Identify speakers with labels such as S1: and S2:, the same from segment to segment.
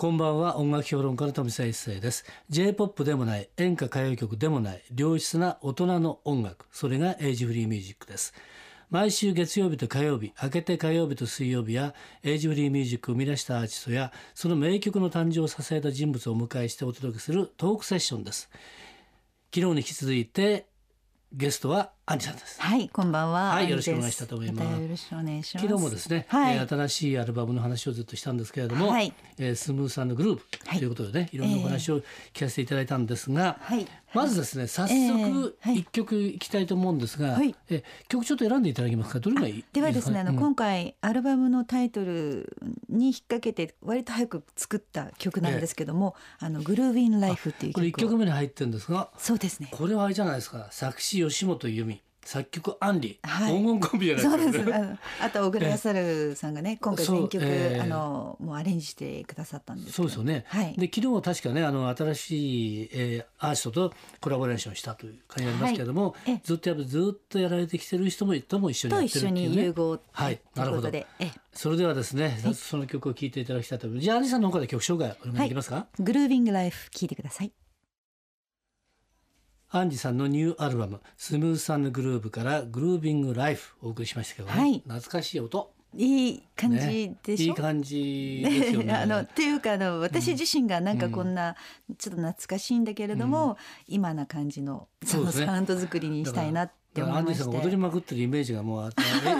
S1: こんばんは。音楽評論家の富澤一世です。J-POP でもない演歌歌謡曲でもない良質な大人の音楽。それがエイジフリーミュージックです。毎週月曜日と火曜日明けて火曜日と水曜日やエイジフリーミュージックを生み出したアーティストやその名曲の誕生を支えた人物をお迎えしてお届けするトークセッションです。昨日に引き続いてゲストはアンジさんです。
S2: はい、こんばんは。
S1: はいよろしくお願いしたいと思います。
S2: よろしくお願いします。
S1: 昨日もですね、
S2: はい。
S1: えー新しいアルバムの話をずっとしたんですけれども、
S2: はい。
S1: えースムーさんのグループ
S2: はい。
S1: ということでね、い、ろんなお話を聞かせていただいたんですが、
S2: はい。
S1: まずですね早
S2: え
S1: 速
S2: ー。はい。
S1: 一曲いきたいと思うんですが、
S2: はい。
S1: えー曲ちょっと選んでいただけますか？どれがいい
S2: ではですね、あの、
S1: うん。
S2: 今回アルバムのタイトルに引っ掛けて割と早く作った曲なんですけども、あのグルーヴィンライフっていう
S1: これ
S2: 曲を
S1: 1曲目に入ってるんですが
S2: そうですね。
S1: これはあれじゃないですか？作詞吉本由美作曲アンリ、
S2: はい。
S1: 黄金コンビじゃない
S2: そうです。
S1: か
S2: あのあと小倉康晴さんがね、今回全曲、
S1: えー
S2: あのもうアレンジしてくださったんです。
S1: そうですよね、
S2: はい。
S1: で昨日は確かねあの新しい、えーアーティストとコラボレーションしたという感じがありますけれども、
S2: はい。え
S1: ずっとやっぱずっとやられてきてる人もとも一緒にや
S2: と
S1: ってるっていう
S2: 一緒に融
S1: ね
S2: 合
S1: はい
S2: ということで、え
S1: それではですね、その曲を聴いていただきたいと思います。じゃあアリさんの方から曲紹介お願いできますか、
S2: グルーヴィングライフ聞いてください。
S1: アンジさんのニューアルバム「スムースグルーヴ」から「グルービング・ライフ」お送りしましたけど、ね。
S2: はい。
S1: 懐かしい音
S2: いい感じでしょ？
S1: ねいい感じですよね。
S2: あのっていうかあの私自身がなんかこんな、ちょっと懐かしいんだけれども、今な感じのそのサウンド作りにしたいなって
S1: だからアンジ
S2: 思いま
S1: が踊りまくってるイメージがもうあ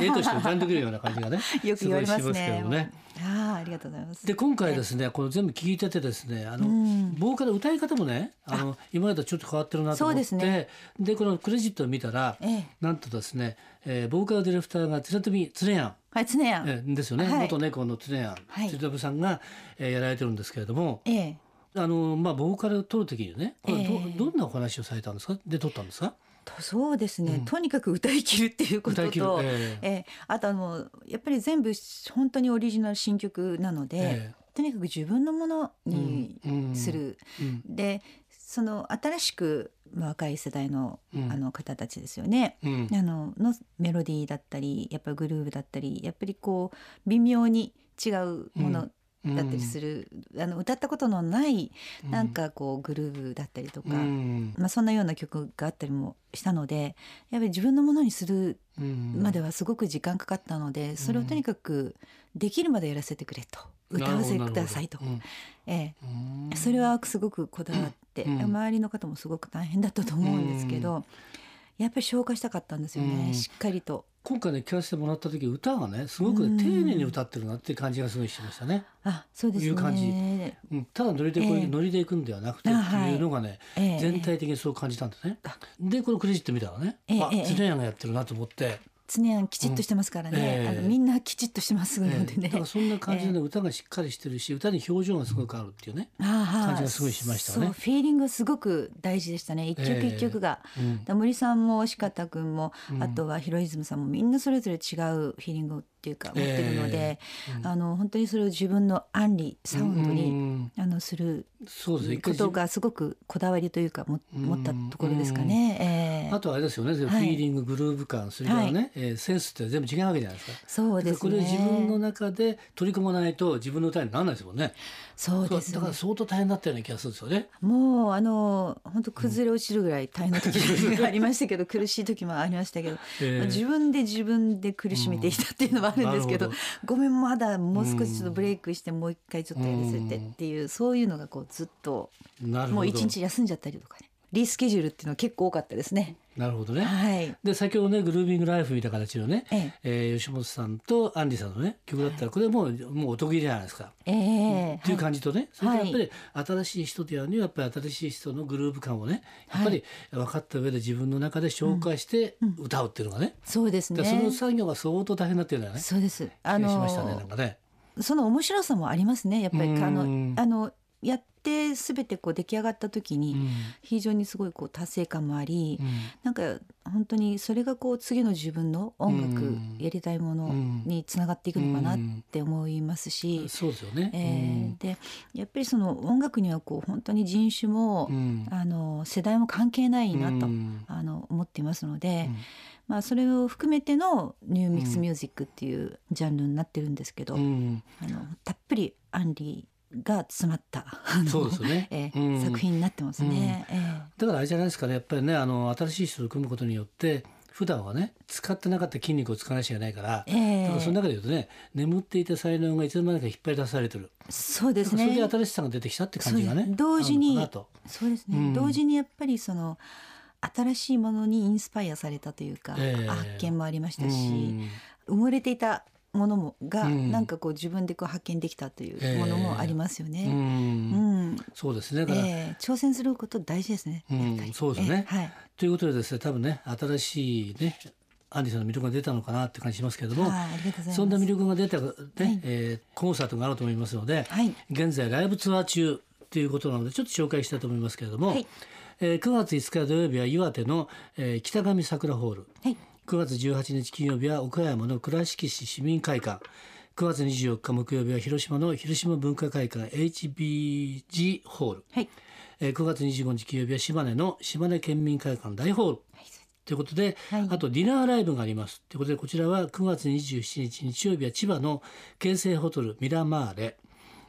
S1: 絵絵として浮かんでくるような感じがね
S2: よく言われますね
S1: どね。
S2: ああありがとうございます。
S1: で今回ですねこれ全部聞いててですねあの、
S2: うん。
S1: ボーカル歌い方もねあ。の今までとちょっと変わってるなと思って
S2: そうですね。
S1: でこのクレジットを見たら、
S2: ええ。
S1: なんとですね、えーボーカルディレクターがつれとみつれやん
S2: はい常やん。
S1: えーですよね、
S2: はい。
S1: 元猫のつれやん、
S2: はい。
S1: つれとみさんが、えーやられてるんですけれども。
S2: ええ。
S1: あのまあボーカルを取る時にねこれど,、
S2: ええ。
S1: どんなお話をされたんですか？で取ったんですか？
S2: とそうですね、
S1: うん。
S2: とにかく歌い切るっていうことと、
S1: ええ。
S2: ええ。あとあのやっぱり全部本当にオリジナル新曲なので、
S1: え
S2: とにかく自分のものに
S1: うん
S2: する。
S1: うん。
S2: でその新しくまあ若い世代の,、
S1: うん。
S2: あの方たちですよね。
S1: うん。
S2: あののメロディーだったりやっぱりグルーヴだったりやっぱりこう微妙に違うものだったりする、あの歌ったことのない
S1: うん。
S2: なんかこうグルーヴだったりとか、
S1: うん。
S2: まあ、そんなような曲があったりもしたのでやっぱり自分のものにする
S1: うん。
S2: まではすごく時間かかったので、それをとにかくできるまでやらせてくれと。歌わせてくださいと、え
S1: うん。
S2: え、それはすごくこだわって、
S1: うん。
S2: 周りの方もすごく大変だったと思うんですけど、やっぱり消化したかったんですよね、
S1: うん。
S2: しっかりと。
S1: 今回ね聞かせてもらった時歌がねすごくね
S2: うん
S1: 丁寧に歌ってるなっていう感じがすごいしましたね。
S2: あそうですね。
S1: いう感じ。うん、ただノリでこう、
S2: ええ。
S1: ノリでいくんではなくてって
S2: い
S1: いうのがね、
S2: ええ。
S1: 全体的にそう感じたんですね。
S2: あ。
S1: でこのクレジット見たらね、あ
S2: ええ。ええ
S1: ツネヤンがやってるなと思って、
S2: 常にきちっとしてますからね、
S1: うん。ええ。
S2: あのみんなきちっとしてますので
S1: ええ。
S2: ね。
S1: だからそんな感じで、ね歌がしっかりしてるし歌に表情がすごくあるっていうね。
S2: ああ
S1: 感じがすごいしましたね。
S2: そうフィーリングすごく大事でしたね。一曲一曲が。森さんも四方君も、
S1: うん。
S2: あとはヒロイズムさんもみんなそれぞれ違うフィーリングっていうか持ってるので、
S1: うん。
S2: あの本当にそれを自分のアンリサウンド
S1: う
S2: に、
S1: ん。
S2: あのすることがすごくこだわりというかも
S1: うん。
S2: 持ったところですかね。ええ。
S1: あとはあれですよね、フィーリンググルーヴ感それからね、えーセンスって全部違うわけじゃないですか。
S2: そうですね。
S1: これを自分の中で取り込まないと自分の歌にならないですもんね。
S2: そうですね。
S1: だから相当大変だったような気がするんですよね。
S2: もうあの本当崩れ落ちるぐらい大変な時がありましたけど、苦しい時もありましたけど、
S1: ええ。
S2: まあ自分で自分で苦しめていたっていうのはあるんですけど,、ごめんまだもう少しちょっとブレイクしてもう一回ちょっとやらせてっていう、そういうのがこうずっと。もう一日休んじゃったりとかねリスケジュールっていうのは結構多かったですね。
S1: なるほどね。
S2: はい、
S1: で先ほどねグルービングライフ見た形のね、
S2: ええ
S1: えー吉本さんとアンディさんのね曲だったらこれもうもうお得意じゃないですか。
S2: ええ
S1: っていう感じとね、それ
S2: はい
S1: とやっぱり新しい人とやるにはやっぱり新しい人のグルーヴ感をねやっぱり分かった上で自分の中で紹介して歌うっていうのがね、
S2: そうです
S1: だからその
S2: ね。
S1: 作業が相当大変だっていうのはね
S2: そうです。あ
S1: 気がし
S2: の
S1: ましたねなんかね。
S2: その面白さもありますねやっぱりあ
S1: うん
S2: のあのやって全てこう出来上がった時に、
S1: うん。
S2: 非常にすごいこう達成感もあり、
S1: うん。
S2: なんか本当にそれがこう次の自分の音楽、
S1: うん。
S2: やりたいものにつながっていくのかなっ
S1: うん。
S2: て思いますし、
S1: そうですよね。
S2: えーでやっぱりその音楽にはこう本当に人種も、
S1: うん。
S2: あの世代も関係ないなと、
S1: うん。
S2: あの思っていますので、
S1: うん。
S2: まあ、それを含めてのニューミックスミュージックっていうジャンルになってるんですけど、
S1: うん。
S2: あのたっぷりアンリが詰まった
S1: そうですよね。
S2: ええ
S1: うん。
S2: 作品になってますね。え
S1: だからあれじゃないですかね。やっぱりねあの新しい人と組むことによって普段はね使ってなかった筋肉を使わないけないから、
S2: ええ。え
S1: だからその中で言うとね眠っていた才能がいつの間にか引っ張り出されてる、
S2: そうです
S1: それ
S2: ね。
S1: で新しさが出てきたって感じがね
S2: 同時にそうですね、
S1: うん。
S2: 同時にやっぱりその新しいものにインスパイアされたというか、
S1: ええ。
S2: 発見もありました
S1: う
S2: し、
S1: ん。
S2: 埋もれていたものもが、
S1: うん
S2: なんかこう自分でこう発見できたというものもありますよ
S1: う
S2: ね。うん。ん。
S1: そうですね。だから、
S2: ええ。挑戦すること大事ですね。
S1: うんそうですね。
S2: ええ。はい。
S1: ということでですね多分ね新しいねアンディさんの魅力が出たのかなって感じしますけれども。そんな魅力が出た、ね
S2: はい。
S1: えーコンサートがあると思いますので、
S2: はい。
S1: 現在ライブツアー中ということなのでちょっと紹介したいと思いますけれども、
S2: はい。
S1: えー9月5日土曜日は岩手の、えー北上桜ホール。
S2: はい。
S1: 9月18日金曜日は岡山の倉敷市市民会館。9月24日木曜日は広島の広島文化会館 HBG ホール、
S2: はい。
S1: えー9月25日金曜日は島根の島根県民会館大ホール。ということで、
S2: はい。
S1: あとディナーライブがあります。ということでこちらは9月27日日曜日は千葉の京成ホテルミラマーレ。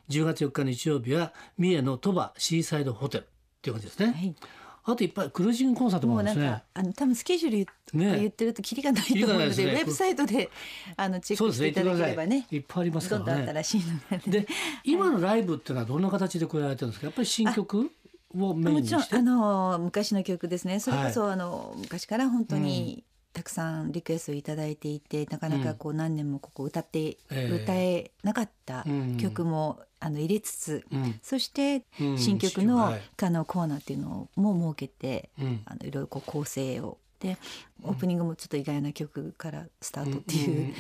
S1: 10月4日日曜日は三重の鳥羽シーサイドホテル。っていう感じですね、
S2: はい。
S1: あといっぱいクルージングコンサートもあるんですね。
S2: あの多分スケジュール言,、
S1: ね
S2: 言ってるとキリがないと思うので
S1: ね。
S2: ウェブサイトであのチェックしていただければね
S1: い。っぱいありますか
S2: どんどん
S1: らね
S2: 新しいのがね。
S1: で今のライブっていうのはどんな形でこられてるんですか？やっぱり新曲をメイン
S2: も
S1: にして？
S2: ちろんあの昔の曲ですね。それこそ、あの昔から本当にたくさんリクエストをいただいていてなかなかこう何年もここ歌って、
S1: ええ。
S2: 歌えなかった
S1: うん。
S2: 曲も、あの入れつつ、
S1: うん。
S2: そして
S1: うん。
S2: 新曲の,、
S1: はい
S2: あのコーナーっていうのも設けて、
S1: うん。
S2: あのいろいろこう構成を。でオープニングもちょっと意外な曲からスタートっていう、
S1: う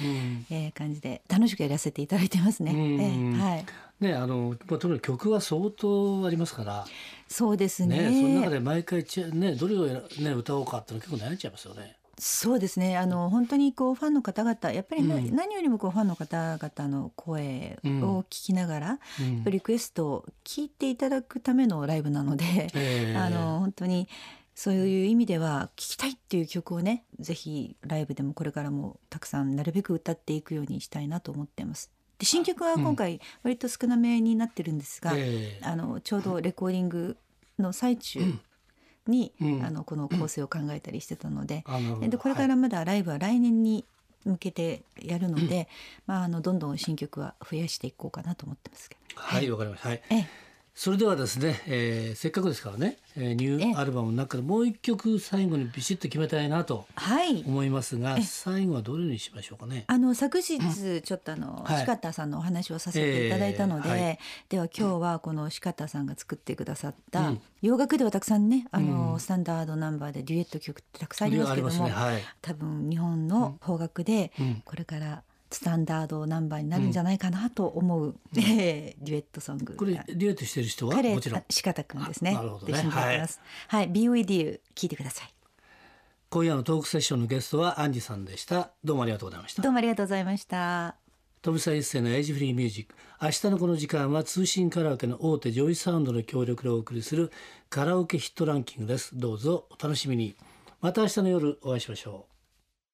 S2: えー感じで楽しくやらせていただいてますね。
S1: うん。
S2: えーはい、
S1: ねあのまあとに曲は相当ありますから。
S2: そうですね。
S1: ねその中で毎回ちねどれをね歌おうかっていうの結構悩んじゃいますよね。
S2: そうですね。あの本当にこうファンの方々やっぱりな、
S1: うん。
S2: 何よりもこうファンの方々の声を聞きながら、
S1: うん。
S2: やっぱりリクエストを聞いていただくためのライブなので、
S1: ええ。
S2: あの本当にそういう意味では聞きたいっていう曲をね、ぜひライブでもこれからもたくさんなるべく歌っていくようにしたいなと思ってます。で新曲は今回割と少なめになってるんですが、
S1: ええ。
S2: あのちょうどレコーディングの最中に、
S1: うん
S2: あのこの構成を考えたりしてたので、
S1: あなるほど
S2: でこれからまだライブは来年に向けてやるので、まああのどんどん新曲は増やしていこうかなと思ってますけど。
S1: はいわ、かりました。はい。
S2: ええ
S1: それではですね、えーせっかくですからね、えーニュ
S2: ええ。
S1: ーアルバムの中でもう一曲最後にビシッと決めたいなと
S2: はい。
S1: 思いますが、
S2: ええ。
S1: 最後はどれにしましょうかね？
S2: あの昨日ちょっとあの、
S1: はい。
S2: 四方さんのお話をさせていただいたので、
S1: ええ。はい
S2: では今日はこの四方さんが作ってくださった、
S1: うん。
S2: 洋楽ではたくさんねあの、
S1: うん。
S2: スタンダードナンバーでデュエット曲ってたくさんありますけども、
S1: ね。はい。
S2: 多分日本の邦楽で
S1: うん。
S2: これからスタンダードナンバーになるんじゃないかなと思う、えーデュエットソング
S1: これデュエットしてる人は？
S2: 彼
S1: もちろん
S2: あ。四方くんですね。
S1: あなるほどね
S2: で一緒に歌ってます。はい、Be With You 聞いてください。
S1: 今夜のトークセッションのゲストはアンジさんでした。どうもありがとうございました
S2: ど。うもありがとうございました。
S1: 富澤一誠のエイジフリーミュージック明日のこの時間は通信カラオケの大手ジョイサウンドの協力でお送りするカラオケヒットランキングですどうぞお楽しみにまた明日の夜お会いしましょう